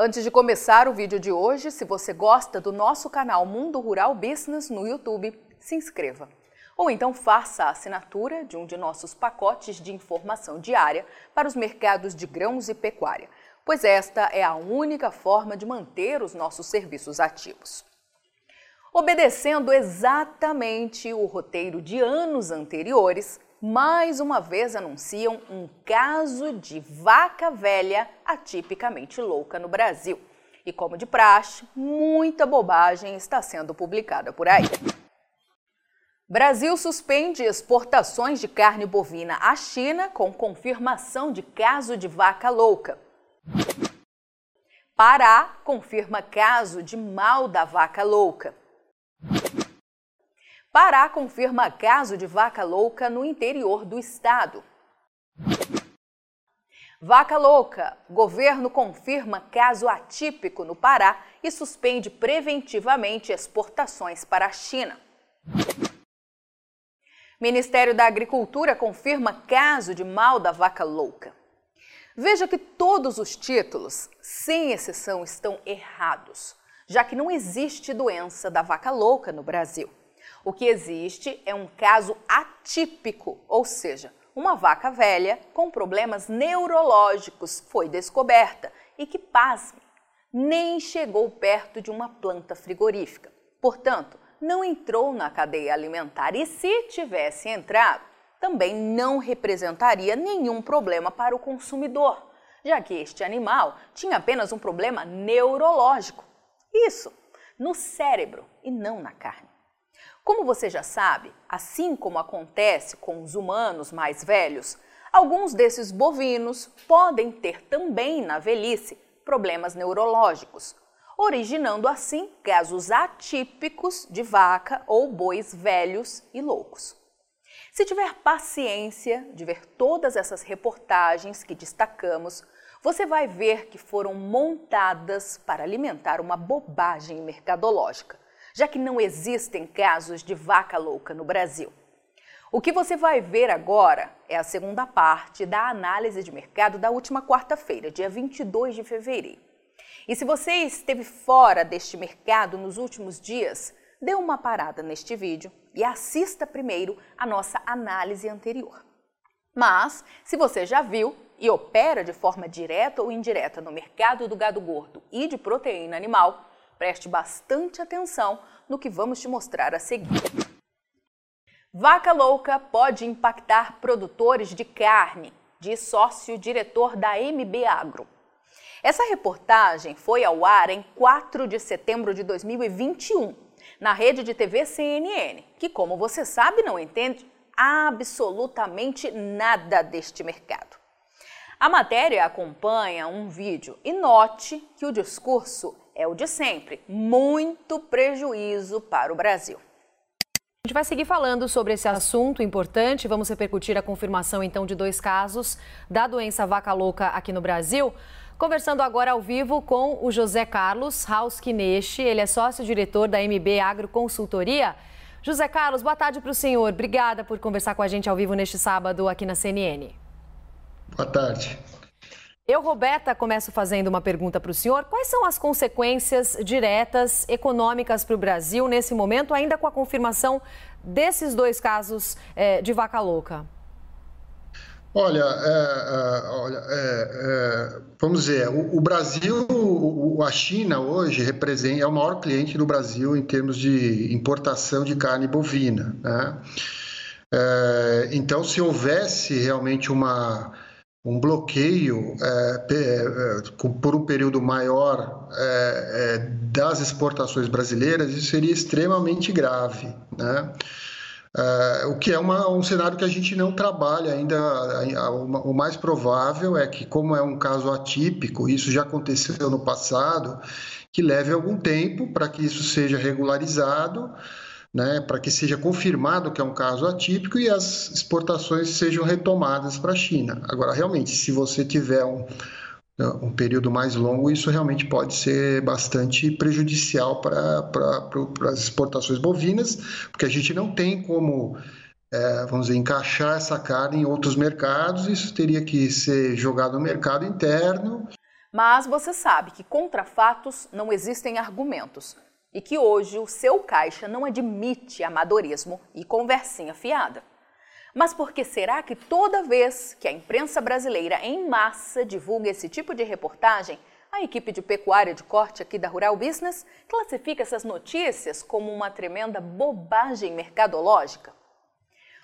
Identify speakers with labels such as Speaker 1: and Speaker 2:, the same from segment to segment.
Speaker 1: Antes de começar o vídeo de hoje, se você gosta do nosso canal Mundo Rural Business no YouTube, se inscreva. Ou então faça a assinatura de um de nossos pacotes de informação diária para os mercados de grãos e pecuária, pois esta é a única forma de manter os nossos serviços ativos. Obedecendo exatamente o roteiro de anos anteriores, mais uma vez anunciam um caso de vaca velha atipicamente louca no Brasil. E como de praxe, muita bobagem está sendo publicada por aí. Brasil suspende exportações de carne bovina à China com confirmação de caso de vaca louca. Pará confirma caso de mal da vaca louca. Pará confirma caso de vaca louca no interior do estado. Vaca louca. Governo confirma caso atípico no Pará e suspende preventivamente exportações para a China. Ministério da Agricultura confirma caso de mal da vaca louca. Veja que todos os títulos, sem exceção, estão errados, já que não existe doença da vaca louca no Brasil. O que existe é um caso atípico, ou seja, uma vaca velha com problemas neurológicos foi descoberta e que, pasme, nem chegou perto de uma planta frigorífica. Portanto, não entrou na cadeia alimentar e, se tivesse entrado, também não representaria nenhum problema para o consumidor, já que este animal tinha apenas um problema neurológico. Isso, no cérebro e não na carne. Como você já sabe, assim como acontece com os humanos mais velhos, alguns desses bovinos podem ter também na velhice problemas neurológicos, originando assim casos atípicos de vaca ou bois velhos e loucos. Se tiver paciência de ver todas essas reportagens que destacamos, você vai ver que foram montadas para alimentar uma bobagem mercadológica já que não existem casos de vaca louca no Brasil. O que você vai ver agora é a segunda parte da análise de mercado da última quarta-feira, dia 22 de fevereiro. E se você esteve fora deste mercado nos últimos dias, dê uma parada neste vídeo e assista primeiro a nossa análise anterior. Mas, se você já viu e opera de forma direta ou indireta no mercado do gado gordo e de proteína animal, Preste bastante atenção no que vamos te mostrar a seguir. Vaca louca pode impactar produtores de carne, diz sócio-diretor da MB Agro. Essa reportagem foi ao ar em 4 de setembro de 2021, na rede de TV CNN, que, como você sabe, não entende absolutamente nada deste mercado. A matéria acompanha um vídeo e note que o discurso é o de sempre: muito prejuízo para o Brasil.
Speaker 2: A gente vai seguir falando sobre esse assunto importante. Vamos repercutir a confirmação então de dois casos da doença vaca louca aqui no Brasil. Conversando agora ao vivo com o José Carlos Hauskineshi, ele é sócio-diretor da MB Agroconsultoria. José Carlos, boa tarde para o senhor. Obrigada por conversar com a gente ao vivo neste sábado aqui na CNN.
Speaker 3: Boa tarde.
Speaker 2: Eu, Roberta, começo fazendo uma pergunta para o senhor. Quais são as consequências diretas econômicas para o Brasil nesse momento, ainda com a confirmação desses dois casos é, de vaca louca?
Speaker 3: Olha, é, é, olha é, é vamos dizer, o, o Brasil, o, a China hoje representa, é o maior cliente do Brasil em termos de importação de carne bovina. Né? É, então, se houvesse realmente uma um bloqueio é, é, por um período maior é, é, das exportações brasileiras, isso seria extremamente grave. Né? É, o que é uma, um cenário que a gente não trabalha ainda. O mais provável é que, como é um caso atípico, isso já aconteceu no passado, que leve algum tempo para que isso seja regularizado né, para que seja confirmado que é um caso atípico e as exportações sejam retomadas para a China. Agora, realmente, se você tiver um, um período mais longo, isso realmente pode ser bastante prejudicial para as exportações bovinas, porque a gente não tem como, é, vamos dizer, encaixar essa carne em outros mercados, isso teria que ser jogado no mercado interno
Speaker 1: Mas você sabe que contra fatos não existem argumentos e que hoje o seu caixa não admite amadorismo e conversinha fiada. Mas por que será que toda vez que a imprensa brasileira em massa divulga esse tipo de reportagem, a equipe de pecuária de corte aqui da Rural Business classifica essas notícias como uma tremenda bobagem mercadológica?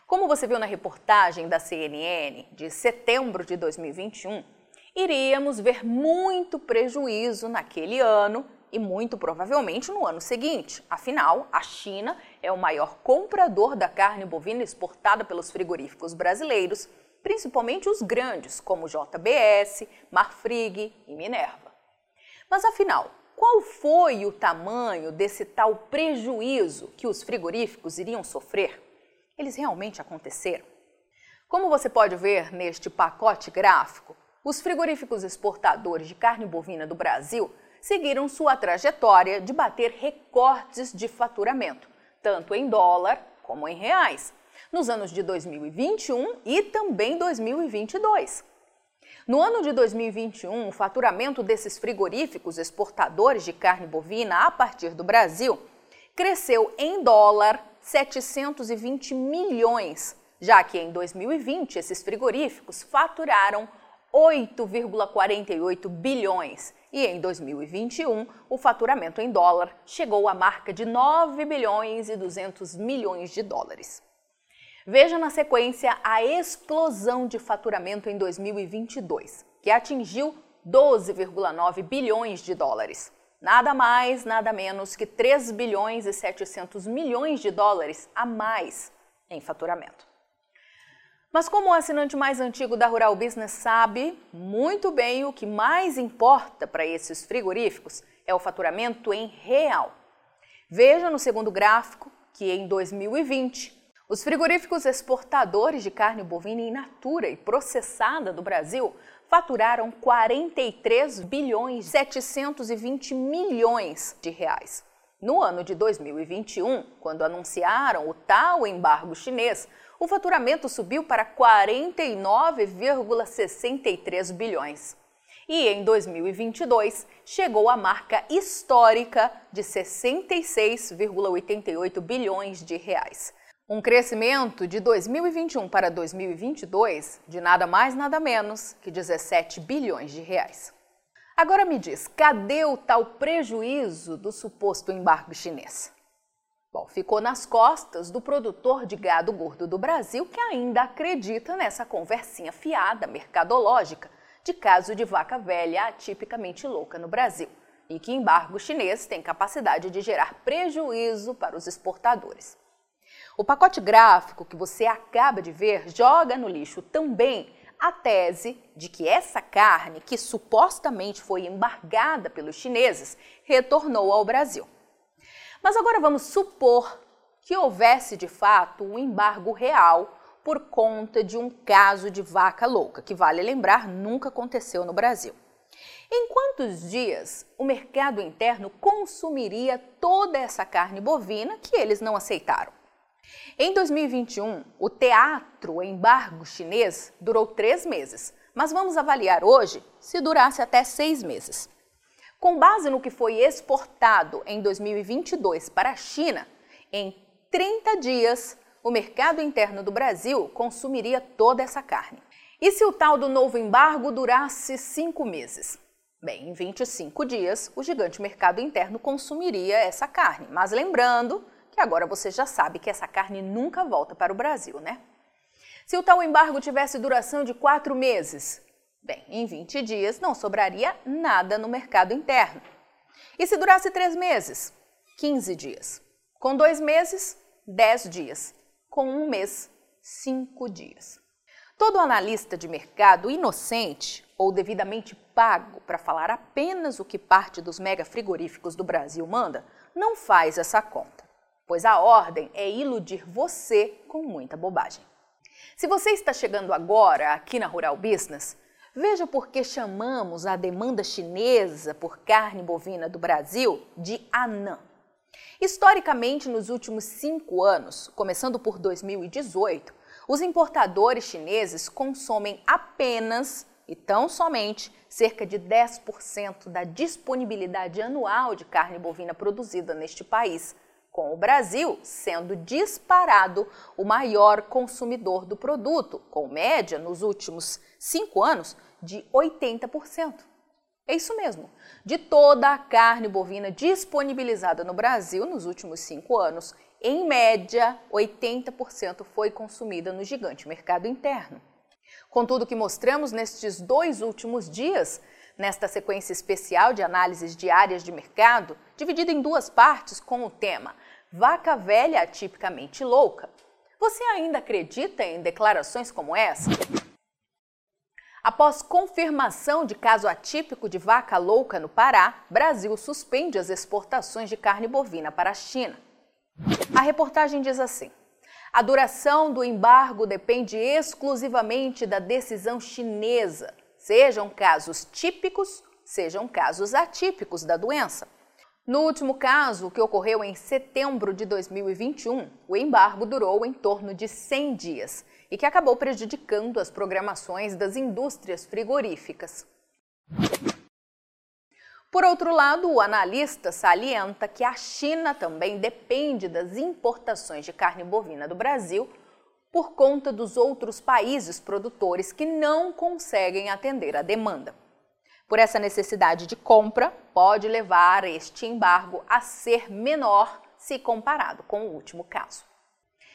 Speaker 1: Como você viu na reportagem da CNN de setembro de 2021, iríamos ver muito prejuízo naquele ano e muito provavelmente no ano seguinte. Afinal, a China é o maior comprador da carne bovina exportada pelos frigoríficos brasileiros, principalmente os grandes, como JBS, Marfrig e Minerva. Mas afinal, qual foi o tamanho desse tal prejuízo que os frigoríficos iriam sofrer? Eles realmente aconteceram? Como você pode ver neste pacote gráfico, os frigoríficos exportadores de carne bovina do Brasil seguiram sua trajetória de bater recordes de faturamento, tanto em dólar como em reais, nos anos de 2021 e também 2022. No ano de 2021, o faturamento desses frigoríficos exportadores de carne bovina a partir do Brasil cresceu em dólar 720 milhões, já que em 2020 esses frigoríficos faturaram 8,48 bilhões e em 2021 o faturamento em dólar chegou à marca de 9 bilhões e 200 milhões de dólares. Veja na sequência a explosão de faturamento em 2022, que atingiu 12,9 bilhões de dólares. Nada mais, nada menos que 3 bilhões e 700 milhões de dólares a mais em faturamento. Mas como o assinante mais antigo da Rural Business sabe muito bem o que mais importa para esses frigoríficos é o faturamento em real. Veja no segundo gráfico que em 2020 os frigoríficos exportadores de carne bovina in natura e processada do Brasil faturaram 43 bilhões 720 milhões de reais. No ano de 2021, quando anunciaram o tal embargo chinês, o faturamento subiu para 49,63 bilhões. E em 2022 chegou à marca histórica de 66,88 bilhões de reais. Um crescimento de 2021 para 2022 de nada mais nada menos que 17 bilhões de reais. Agora me diz, cadê o tal prejuízo do suposto embargo chinês? Bom, ficou nas costas do produtor de gado gordo do Brasil que ainda acredita nessa conversinha fiada mercadológica de caso de vaca velha atipicamente louca no Brasil e que embargo chinês tem capacidade de gerar prejuízo para os exportadores. O pacote gráfico que você acaba de ver joga no lixo também a tese de que essa carne, que supostamente foi embargada pelos chineses, retornou ao Brasil. Mas agora vamos supor que houvesse de fato um embargo real por conta de um caso de vaca louca, que vale lembrar nunca aconteceu no Brasil. Em quantos dias o mercado interno consumiria toda essa carne bovina que eles não aceitaram? Em 2021, o teatro embargo chinês durou três meses, mas vamos avaliar hoje se durasse até seis meses. Com base no que foi exportado em 2022 para a China, em 30 dias, o mercado interno do Brasil consumiria toda essa carne. E se o tal do novo embargo durasse cinco meses? Bem, em 25 dias, o gigante mercado interno consumiria essa carne. Mas lembrando que agora você já sabe que essa carne nunca volta para o Brasil, né? Se o tal embargo tivesse duração de quatro meses, Bem, em 20 dias não sobraria nada no mercado interno. E se durasse três meses? 15 dias. Com dois meses, 10 dias. Com um mês, 5 dias. Todo analista de mercado inocente ou devidamente pago para falar apenas o que parte dos mega frigoríficos do Brasil manda, não faz essa conta, pois a ordem é iludir você com muita bobagem. Se você está chegando agora aqui na Rural Business, Veja por que chamamos a demanda chinesa por carne bovina do Brasil de anã. Historicamente, nos últimos cinco anos, começando por 2018, os importadores chineses consomem apenas e tão somente cerca de 10% da disponibilidade anual de carne bovina produzida neste país, com o Brasil sendo disparado o maior consumidor do produto, com média nos últimos cinco anos de 80%. É isso mesmo. De toda a carne bovina disponibilizada no Brasil nos últimos cinco anos, em média, 80% foi consumida no gigante mercado interno. Contudo, o que mostramos nestes dois últimos dias, nesta sequência especial de análises diárias de mercado, dividida em duas partes com o tema Vaca Velha Atipicamente Louca. Você ainda acredita em declarações como essa? Após confirmação de caso atípico de vaca louca no Pará, Brasil suspende as exportações de carne bovina para a China. A reportagem diz assim: a duração do embargo depende exclusivamente da decisão chinesa, sejam casos típicos, sejam casos atípicos da doença. No último caso, que ocorreu em setembro de 2021, o embargo durou em torno de 100 dias e que acabou prejudicando as programações das indústrias frigoríficas. Por outro lado, o analista salienta que a China também depende das importações de carne bovina do Brasil por conta dos outros países produtores que não conseguem atender a demanda. Por essa necessidade de compra, pode levar este embargo a ser menor se comparado com o último caso.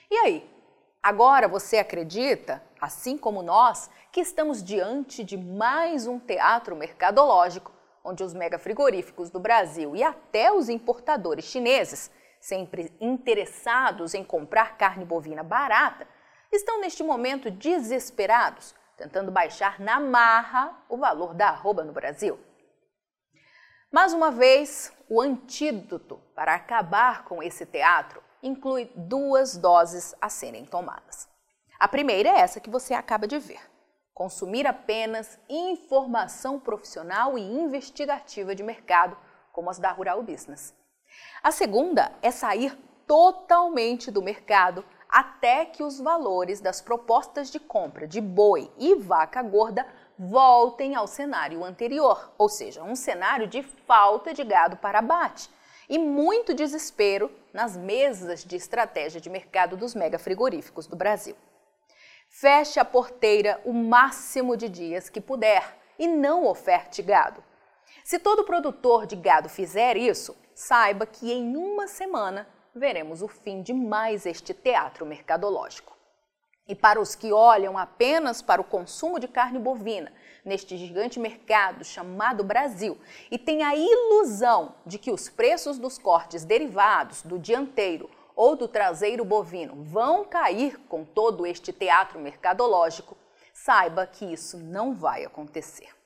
Speaker 1: E aí? Agora você acredita, assim como nós, que estamos diante de mais um teatro mercadológico onde os megafrigoríficos do Brasil e até os importadores chineses, sempre interessados em comprar carne bovina barata, estão neste momento desesperados, tentando baixar na marra o valor da arroba no Brasil. Mais uma vez, o antídoto para acabar com esse teatro inclui duas doses a serem tomadas. A primeira é essa que você acaba de ver consumir apenas informação profissional e investigativa de mercado, como as da Rural Business. A segunda é sair totalmente do mercado até que os valores das propostas de compra de boi e vaca gorda voltem ao cenário anterior, ou seja, um cenário de falta de gado para abate e muito desespero nas mesas de estratégia de mercado dos mega frigoríficos do Brasil. Feche a porteira o máximo de dias que puder e não oferte gado. Se todo produtor de gado fizer isso, saiba que em uma semana veremos o fim de mais este teatro mercadológico. E para os que olham apenas para o consumo de carne bovina neste gigante mercado chamado Brasil e têm a ilusão de que os preços dos cortes derivados do dianteiro ou do traseiro bovino vão cair com todo este teatro mercadológico, saiba que isso não vai acontecer.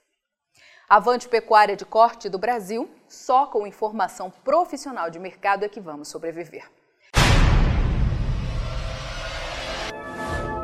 Speaker 1: Avante Pecuária de Corte do Brasil, só com informação profissional de mercado é que vamos sobreviver.